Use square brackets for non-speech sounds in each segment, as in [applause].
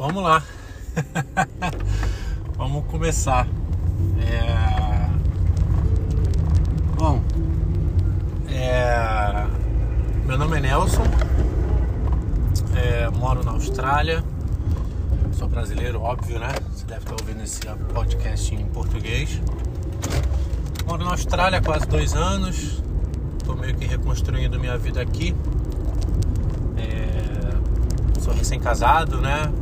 Vamos lá. [laughs] Vamos começar. É... Bom, é... meu nome é Nelson, é... moro na Austrália, sou brasileiro, óbvio, né? Você deve estar ouvindo esse podcast em português. Moro na Austrália há quase dois anos, estou meio que reconstruindo minha vida aqui. É... Sou recém-casado, né?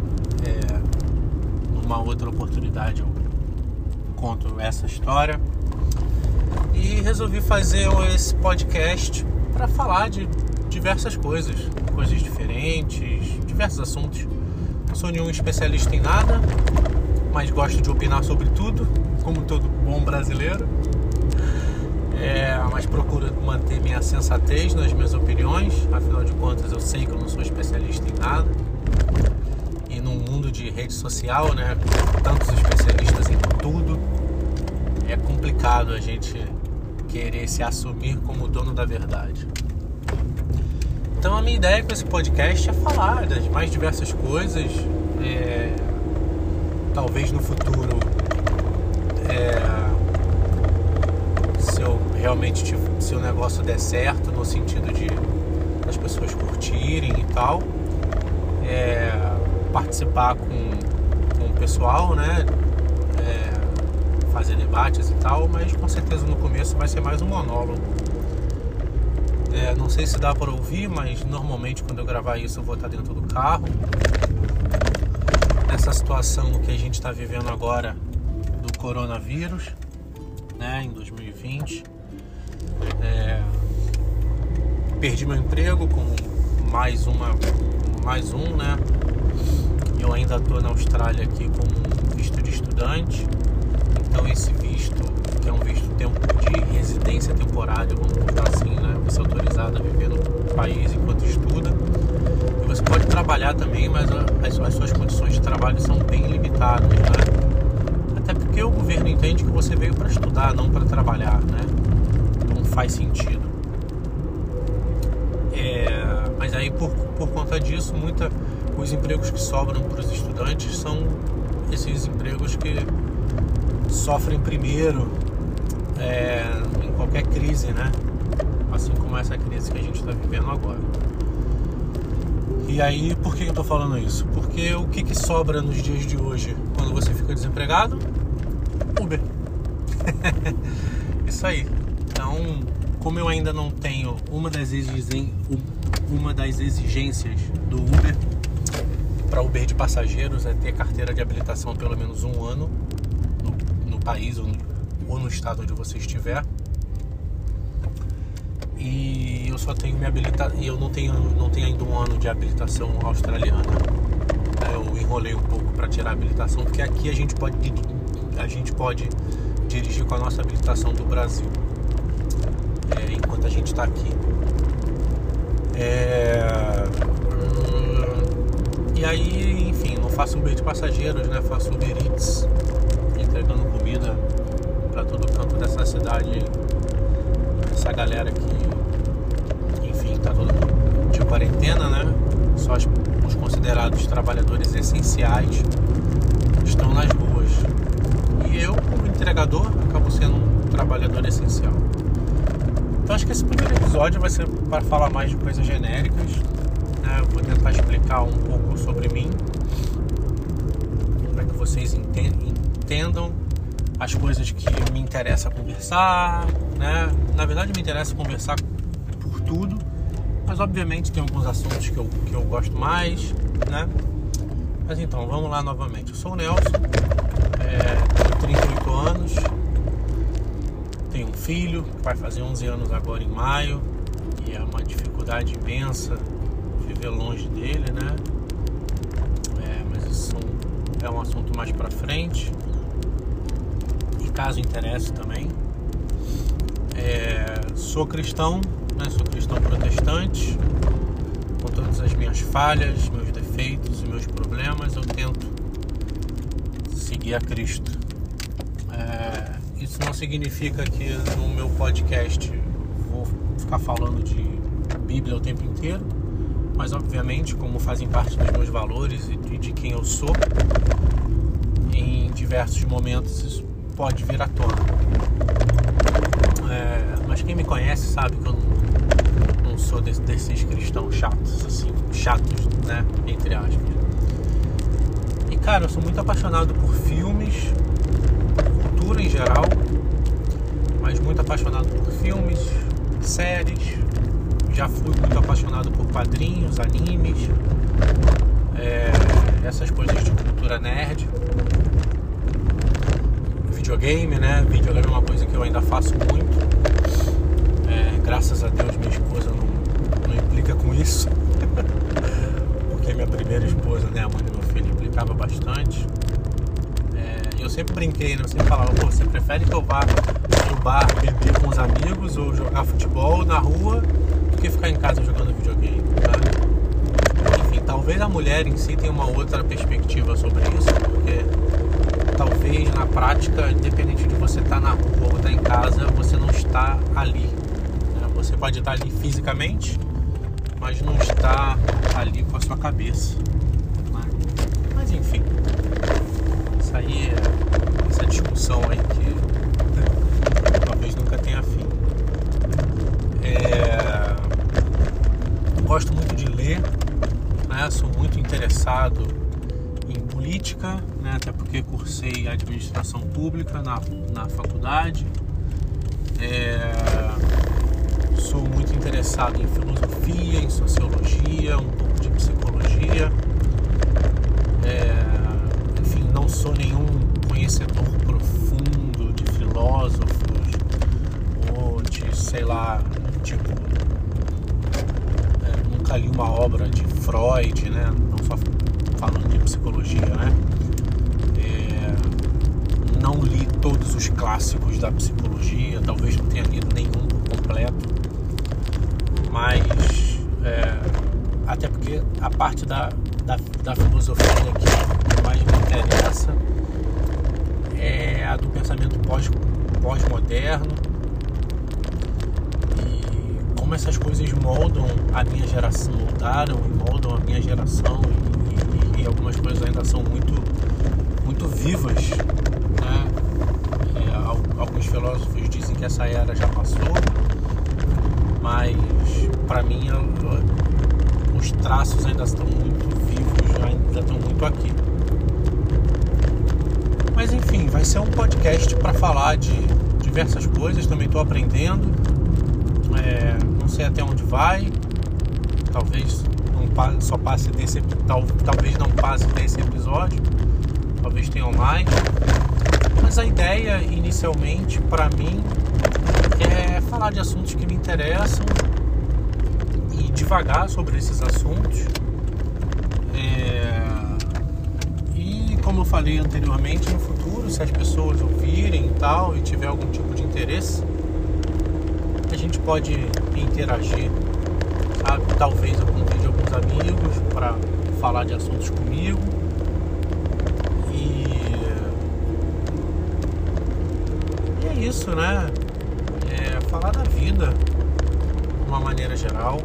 Numa outra oportunidade eu conto essa história e resolvi fazer esse podcast para falar de diversas coisas, coisas diferentes, diversos assuntos. Não sou nenhum especialista em nada, mas gosto de opinar sobre tudo, como todo bom brasileiro. É, mas procuro manter minha sensatez nas minhas opiniões, afinal de contas eu sei que eu não sou especialista em nada. De rede social, né, tantos especialistas em tudo, é complicado a gente querer se assumir como dono da verdade. Então a minha ideia com esse podcast é falar das mais diversas coisas. É, talvez no futuro, é, se eu realmente se o negócio der certo no sentido de as pessoas curtirem e tal, é, participar com, com o pessoal, né? É, fazer debates e tal, mas com certeza no começo vai ser mais um monólogo. É, não sei se dá para ouvir, mas normalmente quando eu gravar isso eu vou estar dentro do carro. Nessa situação que a gente está vivendo agora do coronavírus, né, em 2020. É, perdi meu emprego com mais uma, mais um, né? Eu ainda estou na Austrália aqui com visto de estudante. Então esse visto, que é um visto de residência temporária, vamos colocar assim, né? Você é autorizado a viver no país enquanto estuda. E você pode trabalhar também, mas as, as suas condições de trabalho são bem limitadas, né? Até porque o governo entende que você veio para estudar, não para trabalhar, né? Não faz sentido. É, mas aí por, por conta disso, muita, os empregos que sobram para os estudantes são esses empregos que sofrem primeiro é, em qualquer crise, né? Assim como essa crise que a gente está vivendo agora. E aí, por que eu estou falando isso? Porque o que, que sobra nos dias de hoje quando você fica desempregado? Uber. [laughs] isso aí. Então, como eu ainda não tenho uma das, uma das exigências do Uber para Uber de passageiros é ter carteira de habilitação pelo menos um ano país ou no, ou no estado onde você estiver. E eu só tenho minha habilitação. E eu não tenho, não tenho ainda um ano de habilitação australiana. Eu enrolei um pouco para tirar a habilitação, porque aqui a gente pode a gente pode dirigir com a nossa habilitação do Brasil. É, enquanto a gente está aqui. É... E aí, enfim, não faço Uber de passageiros, né? Faço Uber Eats entregando comida para todo canto dessa cidade. Essa galera que, enfim, tá todo de quarentena, né? Só os, os considerados trabalhadores essenciais estão nas ruas. E eu, como entregador, acabo sendo um trabalhador essencial. Então acho que esse primeiro episódio vai ser para falar mais de coisas genéricas. Né? Vou tentar explicar um sobre mim, para que vocês entendam, as coisas que me interessa conversar, né? Na verdade me interessa conversar por tudo, mas obviamente tem alguns assuntos que eu, que eu gosto mais, né? Mas então, vamos lá novamente. Eu sou o Nelson, é, tenho 38 anos, tenho um filho que vai fazer 11 anos agora em maio, e é uma dificuldade imensa viver longe dele, né? É, um assunto mais pra frente caso interesse também. É, sou cristão, né? sou cristão protestante, com todas as minhas falhas, meus defeitos e meus problemas, eu tento seguir a Cristo. É, isso não significa que no meu podcast vou ficar falando de Bíblia o tempo inteiro, mas obviamente, como fazem parte dos meus valores e de quem eu sou, em diversos momentos isso pode vir à tona. É, mas quem me conhece sabe que eu não, não sou desse, desses cristãos chatos, assim, chatos, né? Entre aspas. E cara, eu sou muito apaixonado por filmes, cultura em geral, mas muito apaixonado por filmes, séries, já fui muito apaixonado por quadrinhos, animes, é, essas coisas de cultura nerd. Videogame, né? Videogame é uma coisa que eu ainda faço muito. É, graças a Deus minha esposa não, não implica com isso. [laughs] Porque minha primeira esposa, né, a mãe do meu filho, implicava bastante. É, eu sempre brinquei, né? Eu sempre falava, você prefere que eu vá no bar beber com os amigos ou jogar futebol na rua do que ficar em casa jogando videogame, tá? Enfim, talvez a mulher em si tenha uma outra perspectiva sobre isso, porque talvez na prática, independente de você estar tá na rua ou estar tá em casa, você não está ali. Né? Você pode estar ali fisicamente, mas não está ali com a sua cabeça. Né? Mas enfim, isso aí é essa discussão aí que [laughs] talvez nunca tenha fim. É gosto muito de ler, né? sou muito interessado em política, né? até porque cursei administração pública na, na faculdade. É, sou muito interessado em filosofia, em sociologia, um pouco de psicologia. É, enfim, não sou nenhum conhecedor profundo de filósofos ou de, sei lá, tipo nunca li uma obra de Freud, né? Não só falando de psicologia, né? É, não li todos os clássicos da psicologia, talvez não tenha lido nenhum completo, mas é, até porque a parte da, da, da filosofia que mais me interessa é a do pensamento pós-moderno, pós como essas coisas moldam a minha geração, moldaram e moldam a minha geração e, e, e algumas coisas ainda são muito, muito vivas. Né? É, alguns filósofos dizem que essa era já passou, mas para mim os traços ainda estão muito vivos, ainda estão muito aqui. Mas enfim, vai ser um podcast para falar de diversas coisas, também estou aprendendo. É, não sei até onde vai. Talvez não só passe desse tal, talvez não passe desse episódio. Talvez tenham mais. Mas a ideia inicialmente para mim é falar de assuntos que me interessam e devagar sobre esses assuntos. É... E como eu falei anteriormente, no futuro, se as pessoas ouvirem e tal e tiver algum tipo de interesse, gente pode interagir, sabe? Talvez eu convide alguns amigos para falar de assuntos comigo. E, e é isso, né? É falar da vida de uma maneira geral.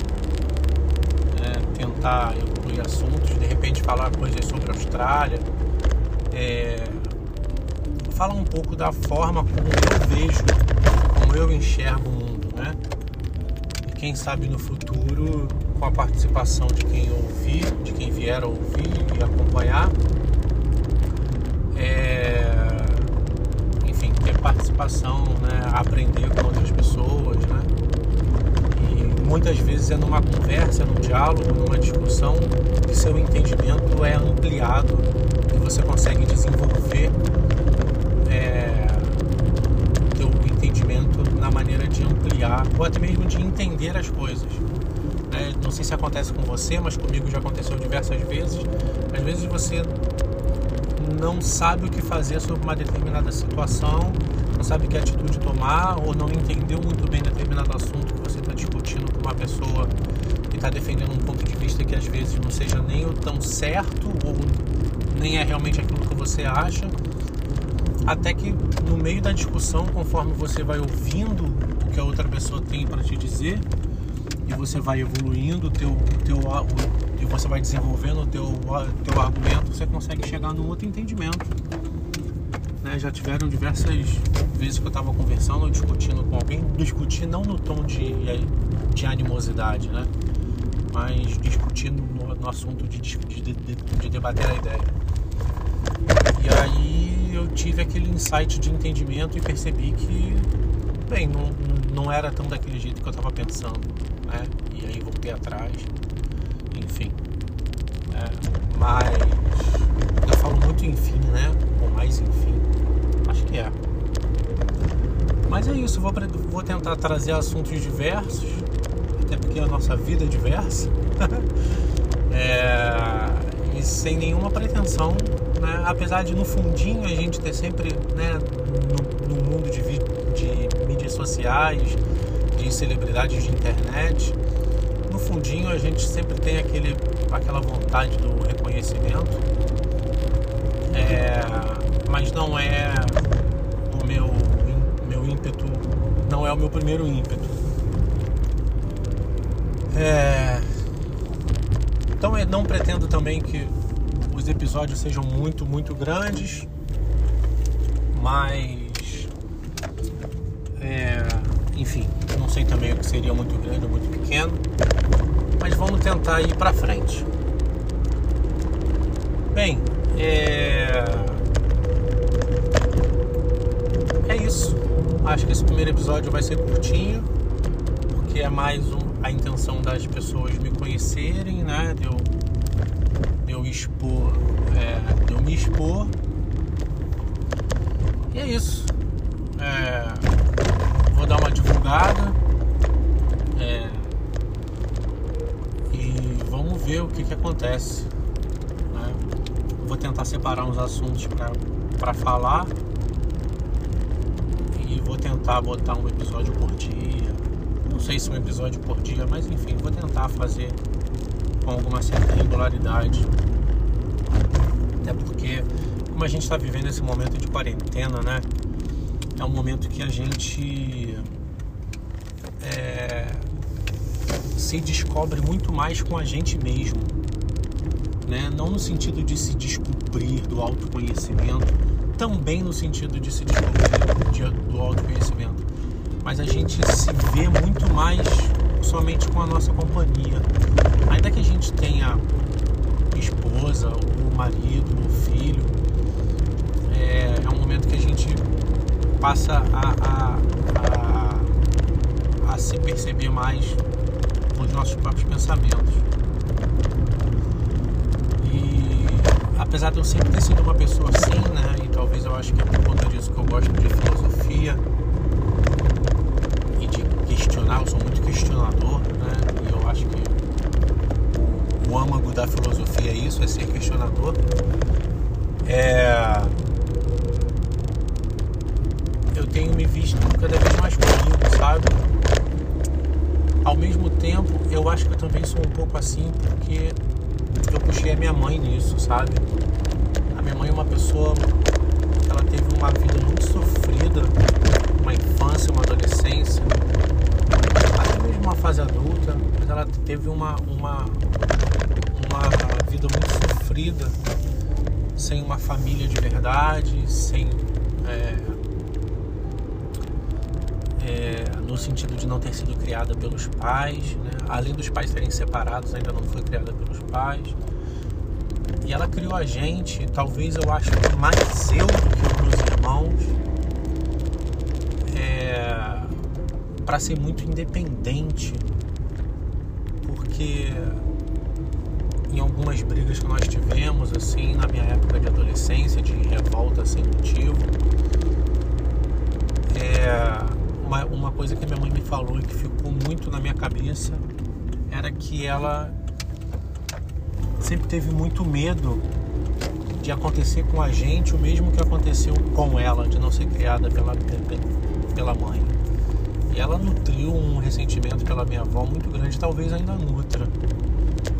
É tentar incluir assuntos, de repente falar coisas sobre a Austrália. É, falar um pouco da forma como eu vejo, como eu enxergo o quem sabe no futuro, com a participação de quem ouvir, de quem vier a ouvir e acompanhar, é... enfim, ter participação, né? aprender com outras pessoas, né? E muitas vezes é numa conversa, num diálogo, numa discussão que seu entendimento é ampliado e você consegue desenvolver na maneira de ampliar ou até mesmo de entender as coisas. Né? Não sei se acontece com você, mas comigo já aconteceu diversas vezes. Às vezes você não sabe o que fazer sobre uma determinada situação, não sabe que atitude tomar ou não entendeu muito bem determinado assunto que você está discutindo com uma pessoa que está defendendo um ponto de vista que às vezes não seja nem o tão certo ou nem é realmente aquilo que você acha até que no meio da discussão, conforme você vai ouvindo o que a outra pessoa tem para te dizer, e você vai evoluindo o teu, teu, e você vai desenvolvendo o teu, teu argumento, você consegue chegar num outro entendimento. Né? Já tiveram diversas vezes que eu estava conversando ou discutindo com alguém, discutir não no tom de, de animosidade, né? mas discutindo no, no assunto de, de, de, de debater a ideia. E aí eu tive aquele insight de entendimento e percebi que, bem, não, não era tão daquele jeito que eu estava pensando, né? E aí voltei atrás, enfim. É, mas eu falo muito enfim, né? Ou mais enfim, acho que é. Mas é isso, vou, vou tentar trazer assuntos diversos, até porque a nossa vida é diversa. [laughs] é, e sem nenhuma pretensão né? Apesar de no fundinho a gente ter sempre, né, no, no mundo de, de mídias sociais, de celebridades de internet, no fundinho a gente sempre tem aquele, aquela vontade do reconhecimento, é, mas não é o meu, meu ímpeto, não é o meu primeiro ímpeto. É, então eu não pretendo também que os episódios sejam muito, muito grandes, mas é, enfim, não sei também o que seria muito grande ou muito pequeno, mas vamos tentar ir para frente. Bem, é, é isso. Acho que esse primeiro episódio vai ser curtinho, porque é mais um, a intenção das pessoas me conhecerem, né? De eu expor, é, eu me expor. E é isso. É, vou dar uma divulgada. É, e vamos ver o que, que acontece. Né? Vou tentar separar uns assuntos para falar. E vou tentar botar um episódio por dia. Não sei se um episódio por dia, mas enfim, vou tentar fazer com alguma certa regularidade. Até porque, como a gente está vivendo esse momento de quarentena, né? É um momento que a gente é, se descobre muito mais com a gente mesmo. Né? Não no sentido de se descobrir do autoconhecimento, também no sentido de se descobrir de, do autoconhecimento, mas a gente se vê muito mais somente com a nossa companhia. Ainda que a gente tenha esposa, o marido, o filho, é, é um momento que a gente passa a, a, a, a se perceber mais com os nossos próprios pensamentos. E apesar de eu sempre ter sido uma pessoa assim, né? E talvez eu acho que é por conta disso que eu gosto de filosofia e de questionar, eu sou muito questionador, né? E eu acho que o âmago da filosofia é isso, é ser questionador. É... Eu tenho me visto cada vez mais comigo, sabe? Ao mesmo tempo, eu acho que eu também sou um pouco assim porque eu puxei a minha mãe nisso, sabe? A minha mãe é uma pessoa ela teve uma vida muito sofrida, uma infância, uma adolescência, até mesmo uma fase adulta, mas ela teve uma, uma, uma vida muito sofrida, sem uma família de verdade, sem. É, é, no sentido de não ter sido criada pelos pais, né? além dos pais serem separados, ainda não foi criada pelos pais. E ela criou a gente, talvez eu acho mais eu do que os meus irmãos, é, para ser muito independente, porque em algumas brigas que nós tivemos, assim, na minha época de adolescência, de revolta sem motivo. É, uma, uma coisa que minha mãe me falou e que ficou muito na minha cabeça era que ela sempre teve muito medo de acontecer com a gente o mesmo que aconteceu com ela, de não ser criada pela, pela mãe. E ela nutriu um ressentimento pela minha avó muito grande, talvez ainda nutra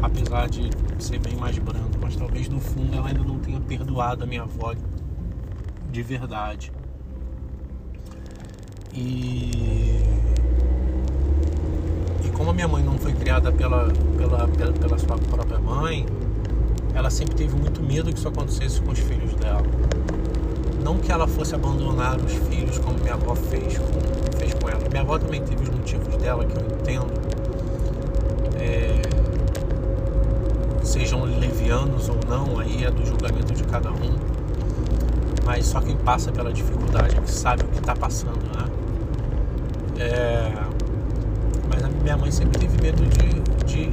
apesar de ser bem mais branco, mas talvez no fundo ela ainda não tenha perdoado a minha avó de verdade. E, e como como minha mãe não foi criada pela, pela, pela, pela sua própria mãe, ela sempre teve muito medo que isso acontecesse com os filhos dela. Não que ela fosse abandonar os filhos como minha avó fez com, fez com ela. Minha avó também teve os motivos dela que eu entendo. É, sejam levianos ou não, aí é do julgamento de cada um. Mas só quem passa pela dificuldade é que sabe o que está passando, né? É, mas a minha mãe sempre teve medo de, de,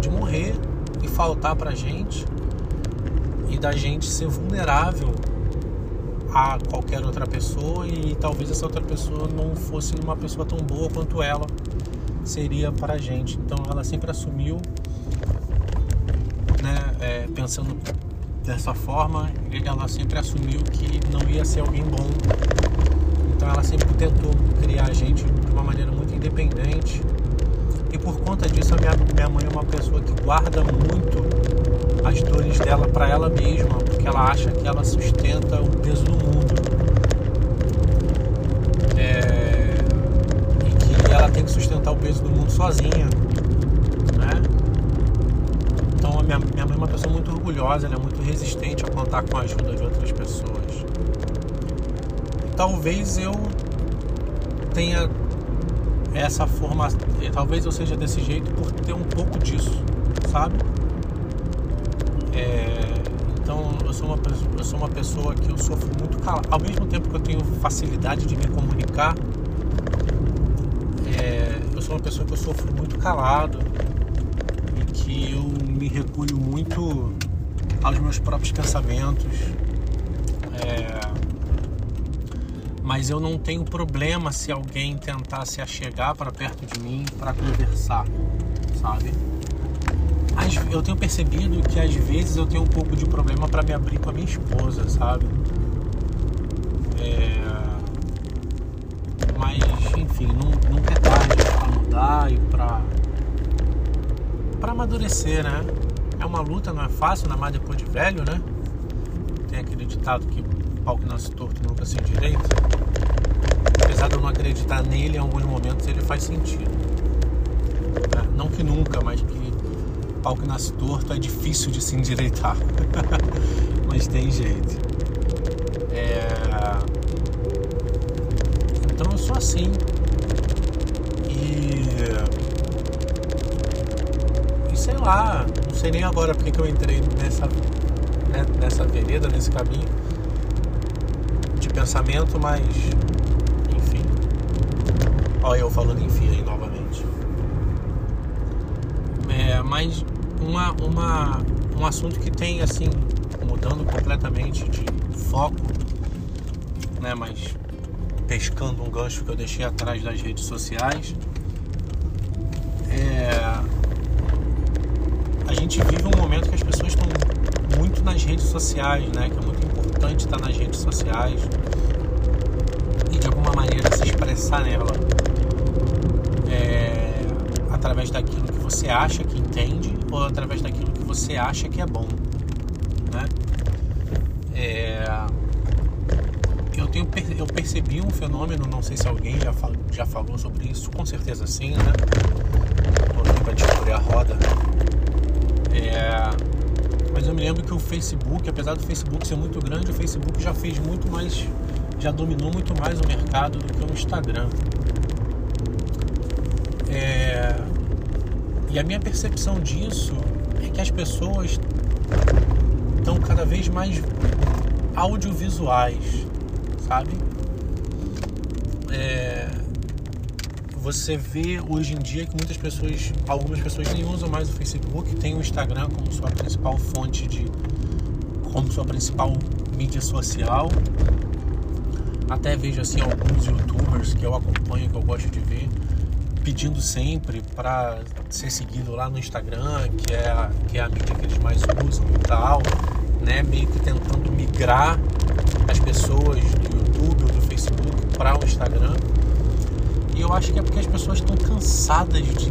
de morrer e faltar pra gente e da gente ser vulnerável a qualquer outra pessoa e talvez essa outra pessoa não fosse uma pessoa tão boa quanto ela seria para a gente. Então ela sempre assumiu, é, pensando dessa forma, ela sempre assumiu que não ia ser alguém bom. Então ela sempre tentou criar a gente de uma maneira muito independente. E por conta disso a minha, minha mãe é uma pessoa que guarda muito as dores dela para ela mesma, porque ela acha que ela sustenta o peso do mundo. É... E que ela tem que sustentar o peso do mundo sozinha. Minha, minha mãe é uma pessoa muito orgulhosa, ela é muito resistente a contar com a ajuda de outras pessoas. Talvez eu tenha essa formação, talvez eu seja desse jeito por ter um pouco disso, sabe? É, então eu sou, uma, eu sou uma pessoa que eu sofro muito calado. Ao mesmo tempo que eu tenho facilidade de me comunicar, é, eu sou uma pessoa que eu sofro muito calado que eu me recolho muito aos meus próprios pensamentos. É, mas eu não tenho problema se alguém tentar se achegar para perto de mim para conversar, sabe? eu tenho percebido que às vezes eu tenho um pouco de problema para me abrir com a minha esposa, sabe? É... Mas, enfim, nunca é tarde para mudar e para para amadurecer, né? É uma luta, não é fácil, ainda mais depois de velho, né? Tem aquele ditado que pau que nasce torto nunca se endireita. Apesar de eu não acreditar nele, em alguns momentos ele faz sentido. É, não que nunca, mas que pau que nasce torto é difícil de se endireitar. [laughs] Mas tem jeito. É... Então eu sou assim. E... e sei lá, não sei nem agora porque que eu entrei nessa, né, nessa vereda, nesse caminho de pensamento, mas enfim. Olha eu falando enfim aí novamente. É, mas uma, uma, um assunto que tem assim, mudando completamente de foco, né? Mas pescando um gancho que eu deixei atrás das redes sociais. Gente vive um momento que as pessoas estão muito nas redes sociais, né? Que é muito importante estar nas redes sociais e de alguma maneira se expressar nela. É, através daquilo que você acha que entende ou através daquilo que você acha que é bom, né? É... Eu, tenho, eu percebi um fenômeno, não sei se alguém já, fal, já falou sobre isso, com certeza sim, né? Estou aqui para descobrir a roda. É... Mas eu me lembro que o Facebook, apesar do Facebook ser muito grande, o Facebook já fez muito mais, já dominou muito mais o mercado do que o Instagram. É, e a minha percepção disso é que as pessoas estão cada vez mais audiovisuais, sabe? É, você vê hoje em dia que muitas pessoas, algumas pessoas nem usam mais o Facebook, tem o Instagram como sua principal fonte de, como sua principal mídia social. Até vejo assim alguns YouTubers que eu acompanho, que eu gosto de ver, pedindo sempre para ser seguido lá no Instagram, que é, a, que é a mídia que eles mais usam e tal, né? Meio que tentando migrar as pessoas do YouTube ou do Facebook para o Instagram. E eu acho que é porque as pessoas estão cansadas de.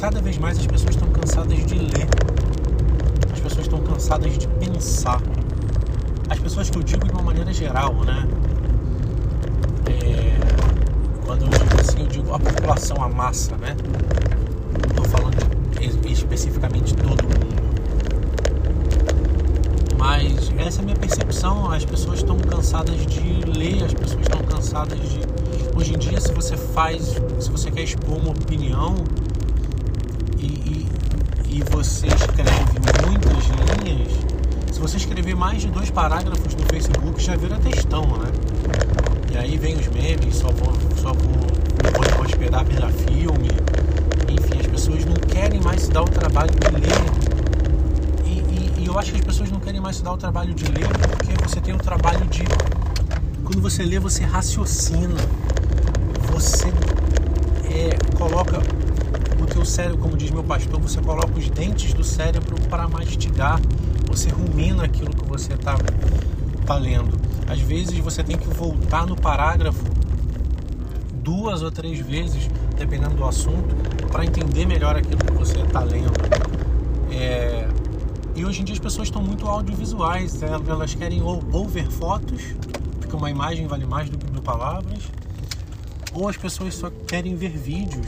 Cada vez mais as pessoas estão cansadas de ler. As pessoas estão cansadas de pensar. As pessoas que eu digo de uma maneira geral, né? É, quando eu digo assim, eu digo a população, a massa, né? Estou falando especificamente todo mundo. Mas essa é a minha percepção. As pessoas estão cansadas de ler, as pessoas estão cansadas de. Hoje em dia, se você faz, se você quer expor uma opinião e, e, e você escreve muitas linhas, se você escrever mais de dois parágrafos no Facebook, já vira textão, né? E aí vem os memes, só vou, só vou, vou, vou esperar virar filme. Enfim, as pessoas não querem mais se dar o trabalho de ler. E, e, e eu acho que as pessoas não querem mais se dar o trabalho de ler porque você tem o trabalho de. Quando você lê, você raciocina. Você é, coloca o teu cérebro, como diz meu pastor, você coloca os dentes do cérebro para mastigar. Você rumina aquilo que você está tá lendo. Às vezes você tem que voltar no parágrafo duas ou três vezes, dependendo do assunto, para entender melhor aquilo que você está lendo. É... E hoje em dia as pessoas estão muito audiovisuais, elas querem ou ver fotos, porque uma imagem vale mais do que mil palavras, ou as pessoas só querem ver vídeos.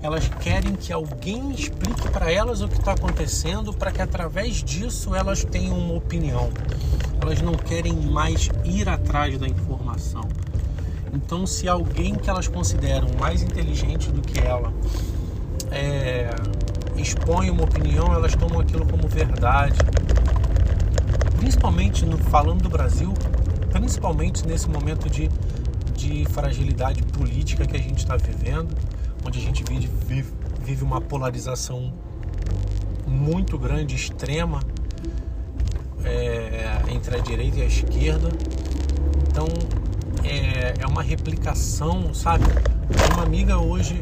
Elas querem que alguém explique para elas o que está acontecendo, para que através disso elas tenham uma opinião elas não querem mais ir atrás da informação. Então, se alguém que elas consideram mais inteligente do que ela é, expõe uma opinião, elas tomam aquilo como verdade. Principalmente no, falando do Brasil, principalmente nesse momento de, de fragilidade política que a gente está vivendo, onde a gente vive, vive, uma polarização muito grande, extrema, é, entre a direita e a esquerda. Então é, é uma replicação, sabe? Uma amiga hoje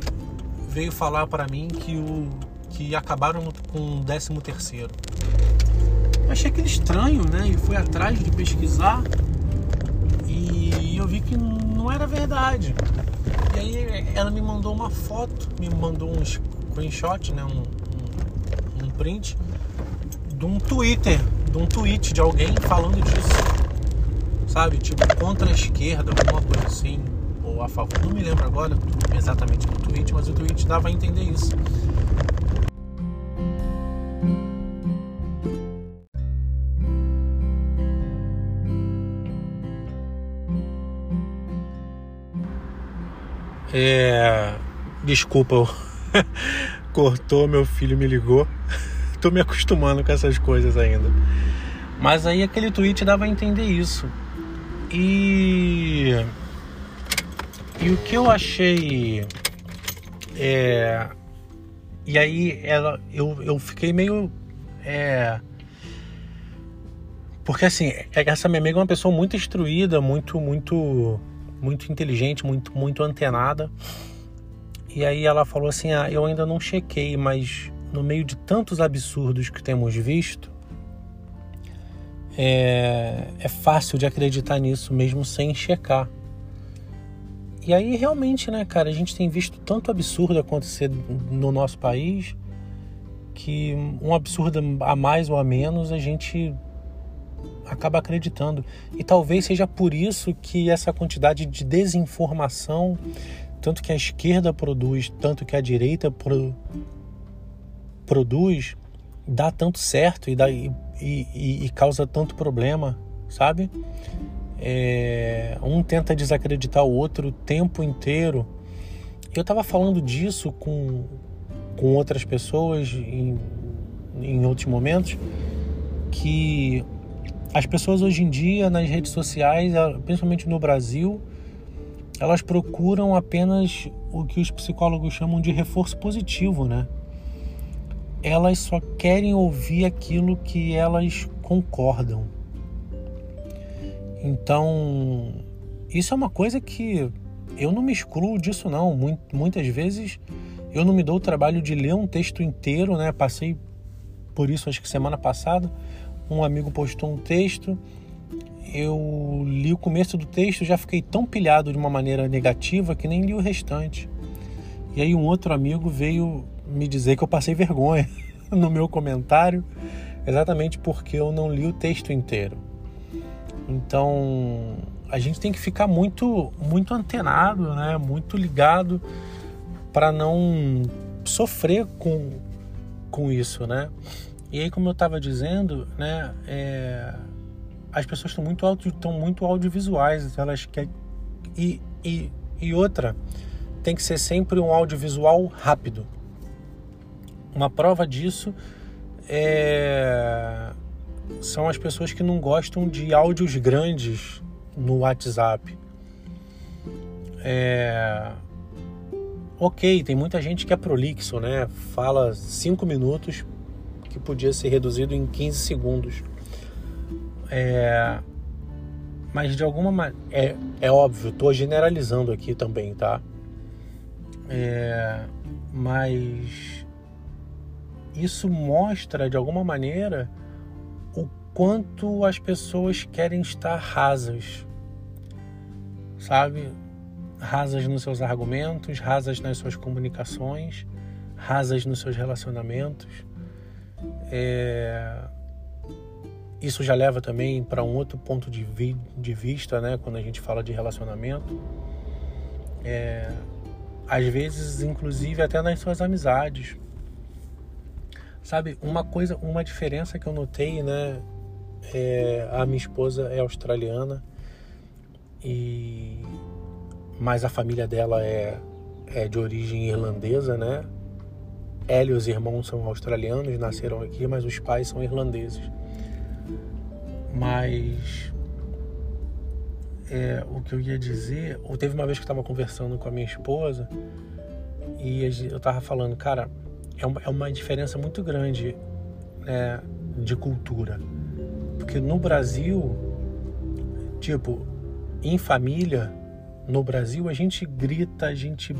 veio falar para mim que o que acabaram com o 13 terceiro. Achei aquele estranho, né? E fui atrás de pesquisar não era verdade. E aí ela me mandou uma foto, me mandou um screenshot, né? Um, um, um print de um Twitter de um tweet de alguém falando disso. Sabe? Tipo, contra a esquerda, alguma coisa assim. Ou a favor. Não me lembro agora exatamente do tweet, mas o tweet dava a entender isso. É. Desculpa, [laughs] cortou, meu filho me ligou [laughs] tô me acostumando com essas coisas ainda. Mas aí aquele tweet dava a entender isso. E. E o que eu achei. É. E aí ela, eu, eu fiquei meio. É, porque assim, é, essa minha amiga é uma pessoa muito instruída, muito, muito, muito inteligente, muito, muito antenada. E aí ela falou assim: Ah, eu ainda não chequei, mas no meio de tantos absurdos que temos visto, é, é fácil de acreditar nisso mesmo sem checar. E aí realmente, né, cara, a gente tem visto tanto absurdo acontecer no nosso país que um absurdo a mais ou a menos a gente acaba acreditando. E talvez seja por isso que essa quantidade de desinformação, tanto que a esquerda produz, tanto que a direita pro, produz dá tanto certo e, dá, e, e, e causa tanto problema, sabe? É, um tenta desacreditar o outro o tempo inteiro. Eu estava falando disso com, com outras pessoas em, em outros momentos, que as pessoas hoje em dia nas redes sociais, principalmente no Brasil, elas procuram apenas o que os psicólogos chamam de reforço positivo, né? elas só querem ouvir aquilo que elas concordam. Então, isso é uma coisa que eu não me excluo disso não. Muitas vezes eu não me dou o trabalho de ler um texto inteiro, né? Passei por isso acho que semana passada. Um amigo postou um texto, eu li o começo do texto, já fiquei tão pilhado de uma maneira negativa que nem li o restante. E aí um outro amigo veio me dizer que eu passei vergonha [laughs] no meu comentário, exatamente porque eu não li o texto inteiro. Então, a gente tem que ficar muito, muito antenado, né? Muito ligado para não sofrer com, com isso, né? E aí, como eu estava dizendo, né? É, as pessoas estão muito, audio, muito audiovisuais, elas querem. E, e, e outra, tem que ser sempre um audiovisual rápido. Uma prova disso é, são as pessoas que não gostam de áudios grandes no WhatsApp. É, ok, tem muita gente que é prolixo, né? Fala cinco minutos que podia ser reduzido em 15 segundos. É, mas de alguma maneira. É, é óbvio, estou generalizando aqui também, tá? É, mas isso mostra de alguma maneira o quanto as pessoas querem estar rasas, sabe? Rasas nos seus argumentos, rasas nas suas comunicações, rasas nos seus relacionamentos. É... Isso já leva também para um outro ponto de, vi de vista, né? Quando a gente fala de relacionamento. É... Às vezes, inclusive, até nas suas amizades. Sabe, uma coisa, uma diferença que eu notei, né? É, a minha esposa é australiana e mas a família dela é, é de origem irlandesa, né? Ela e os irmãos são australianos, nasceram aqui, mas os pais são irlandeses. Mas é, o que eu ia dizer, ou teve uma vez que eu estava conversando com a minha esposa e eu estava falando, cara, é uma, é uma diferença muito grande né, de cultura. Porque no Brasil, tipo, em família, no Brasil, a gente grita, a gente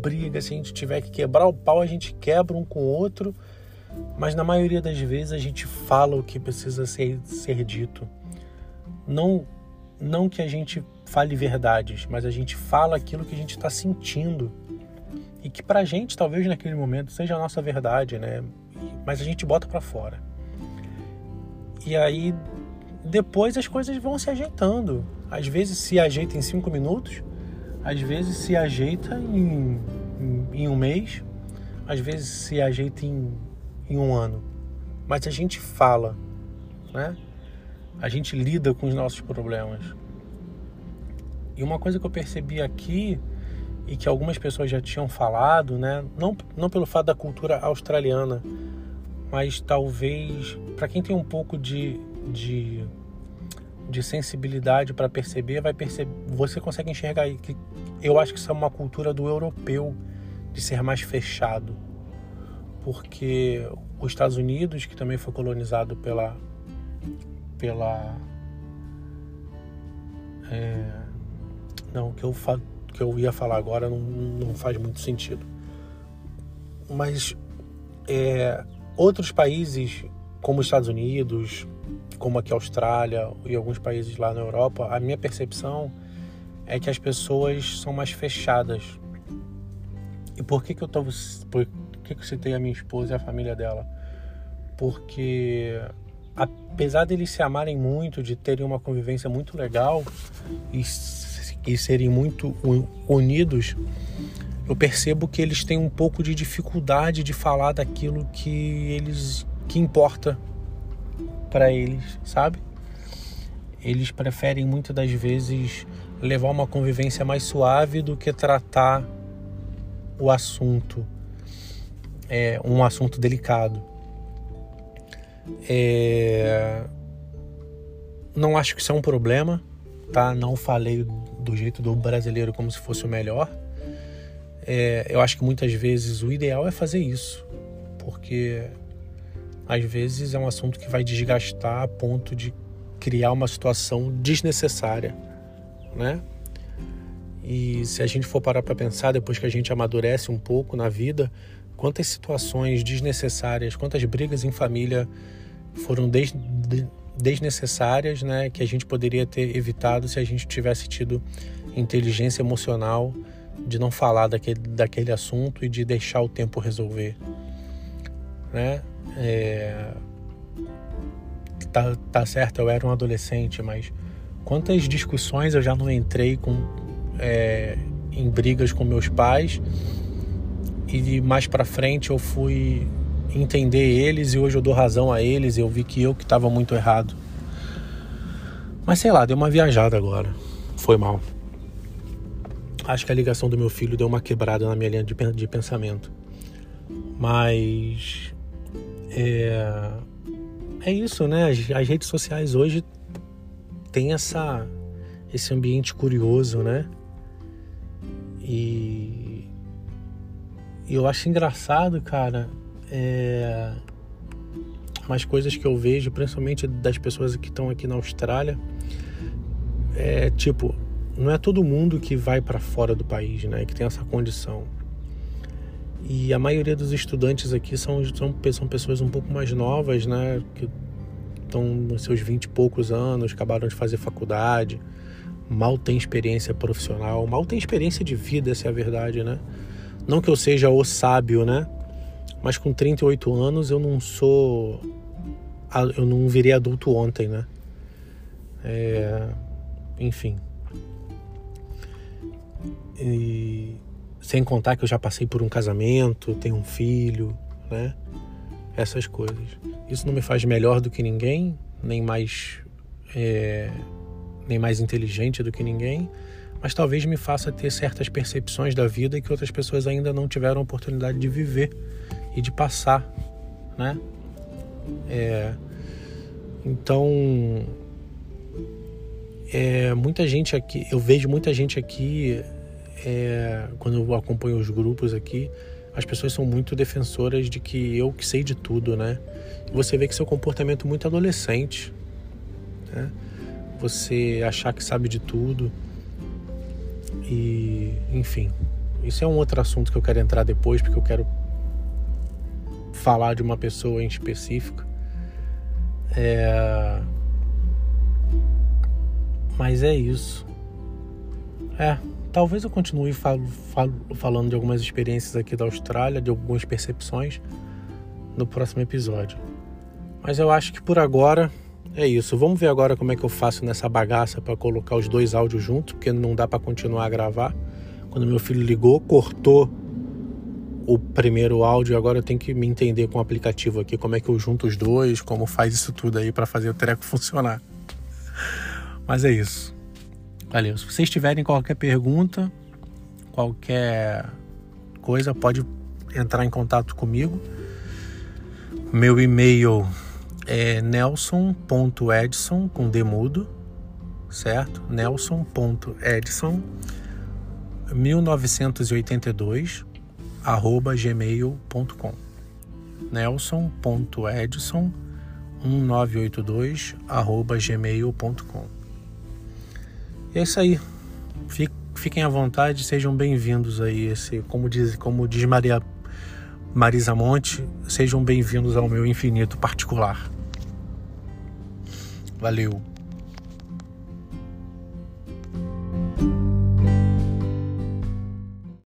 briga, se a gente tiver que quebrar o pau, a gente quebra um com o outro, mas na maioria das vezes a gente fala o que precisa ser, ser dito. Não, não que a gente fale verdades, mas a gente fala aquilo que a gente está sentindo e que pra gente talvez naquele momento seja a nossa verdade, né? Mas a gente bota para fora. E aí depois as coisas vão se ajeitando. Às vezes se ajeita em cinco minutos, às vezes se ajeita em, em, em um mês, às vezes se ajeita em, em um ano. Mas a gente fala, né? A gente lida com os nossos problemas. E uma coisa que eu percebi aqui e que algumas pessoas já tinham falado, né? Não, não pelo fato da cultura australiana, mas talvez para quem tem um pouco de, de, de sensibilidade para perceber, vai perceber, você consegue enxergar aí que eu acho que isso é uma cultura do europeu de ser mais fechado, porque os Estados Unidos, que também foi colonizado pela pela é, não que eu falo que eu ia falar agora não, não faz muito sentido. Mas é, outros países, como os Estados Unidos, como aqui a Austrália e alguns países lá na Europa, a minha percepção é que as pessoas são mais fechadas. E por que, que eu tô, por que, que eu citei a minha esposa e a família dela? Porque apesar deles se amarem muito, de terem uma convivência muito legal e e serem muito unidos, eu percebo que eles têm um pouco de dificuldade de falar daquilo que eles que importa para eles, sabe? Eles preferem muitas das vezes levar uma convivência mais suave do que tratar o assunto, é, um assunto delicado. É... Não acho que isso é um problema, tá? Não falei do jeito do brasileiro como se fosse o melhor. É, eu acho que muitas vezes o ideal é fazer isso, porque às vezes é um assunto que vai desgastar a ponto de criar uma situação desnecessária, né? E se a gente for parar para pensar depois que a gente amadurece um pouco na vida, quantas situações desnecessárias, quantas brigas em família foram des desnecessárias, né, que a gente poderia ter evitado se a gente tivesse tido inteligência emocional de não falar daquele, daquele assunto e de deixar o tempo resolver, né? É... Tá, tá certo, eu era um adolescente, mas Quantas discussões eu já não entrei com, é, em brigas com meus pais e mais para frente eu fui entender eles e hoje eu dou razão a eles. Eu vi que eu que estava muito errado. Mas sei lá, deu uma viajada agora. Foi mal. Acho que a ligação do meu filho deu uma quebrada na minha linha de, de pensamento. Mas é, é isso, né? As, as redes sociais hoje têm essa, esse ambiente curioso, né? E, eu acho engraçado, cara, é, coisas que eu vejo, principalmente das pessoas que estão aqui na Austrália, é tipo, não é todo mundo que vai para fora do país, né? Que tem essa condição. E a maioria dos estudantes aqui são, são, são pessoas um pouco mais novas, né? Que estão nos seus vinte e poucos anos, acabaram de fazer faculdade, mal tem experiência profissional, mal tem experiência de vida, essa é a verdade, né? Não que eu seja o sábio, né? Mas com 38 anos eu não sou. Eu não virei adulto ontem, né? É... Enfim. E sem contar que eu já passei por um casamento, tenho um filho, né? Essas coisas. Isso não me faz melhor do que ninguém, nem mais é, nem mais inteligente do que ninguém, mas talvez me faça ter certas percepções da vida que outras pessoas ainda não tiveram oportunidade de viver e de passar, né? É, então, é, muita gente aqui, eu vejo muita gente aqui é, quando eu acompanho os grupos aqui, as pessoas são muito defensoras de que eu que sei de tudo, né? Você vê que seu comportamento é muito adolescente, né? Você achar que sabe de tudo e, enfim, isso é um outro assunto que eu quero entrar depois, porque eu quero falar de uma pessoa em específico. É... Mas é isso. É, Talvez eu continue fal fal falando de algumas experiências aqui da Austrália, de algumas percepções no próximo episódio. Mas eu acho que por agora é isso. Vamos ver agora como é que eu faço nessa bagaça para colocar os dois áudios juntos, porque não dá para continuar a gravar. Quando meu filho ligou, cortou o primeiro áudio, agora eu tenho que me entender com o aplicativo aqui, como é que eu junto os dois, como faz isso tudo aí para fazer o treco funcionar. Mas é isso. Valeu. Se vocês tiverem qualquer pergunta, qualquer coisa, pode entrar em contato comigo. Meu e-mail é nelson.edson com demudo, certo? nelson.edson 1982 arroba gmail.com nelson.edson 1982 arroba gmail.com e é isso aí. Fiquem à vontade, sejam bem-vindos aí. Esse, como diz, como diz Maria Marisa Monte, sejam bem-vindos ao meu infinito particular. Valeu.